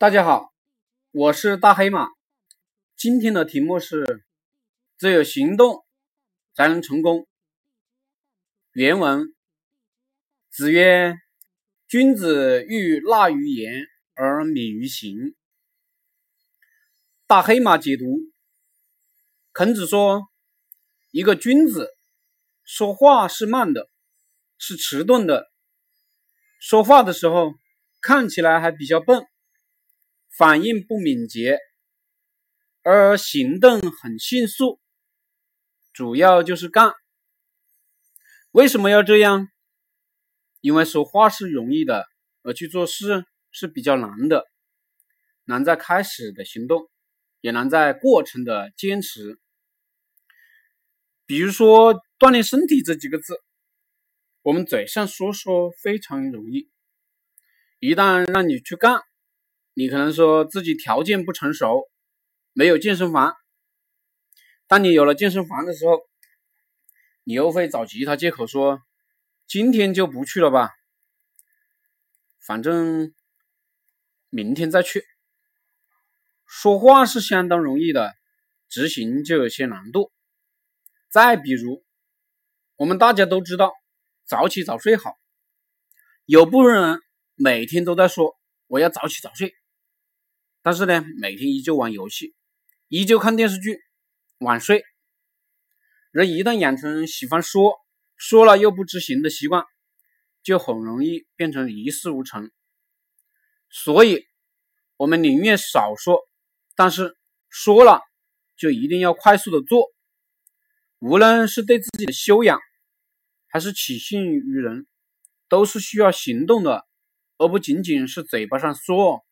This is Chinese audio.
大家好，我是大黑马。今天的题目是：只有行动才能成功。原文：子曰：“君子欲纳于言而敏于行。”大黑马解读：孔子说，一个君子说话是慢的，是迟钝的，说话的时候看起来还比较笨。反应不敏捷，而行动很迅速，主要就是干。为什么要这样？因为说话是容易的，而去做事是比较难的，难在开始的行动，也难在过程的坚持。比如说锻炼身体这几个字，我们嘴上说说非常容易，一旦让你去干。你可能说自己条件不成熟，没有健身房。当你有了健身房的时候，你又会找其他借口说今天就不去了吧，反正明天再去。说话是相当容易的，执行就有些难度。再比如，我们大家都知道早起早睡好，有部分人每天都在说我要早起早睡。但是呢，每天依旧玩游戏，依旧看电视剧，晚睡。人一旦养成喜欢说，说了又不执行的习惯，就很容易变成一事无成。所以，我们宁愿少说，但是说了就一定要快速的做。无论是对自己的修养，还是起信于人，都是需要行动的，而不仅仅是嘴巴上说。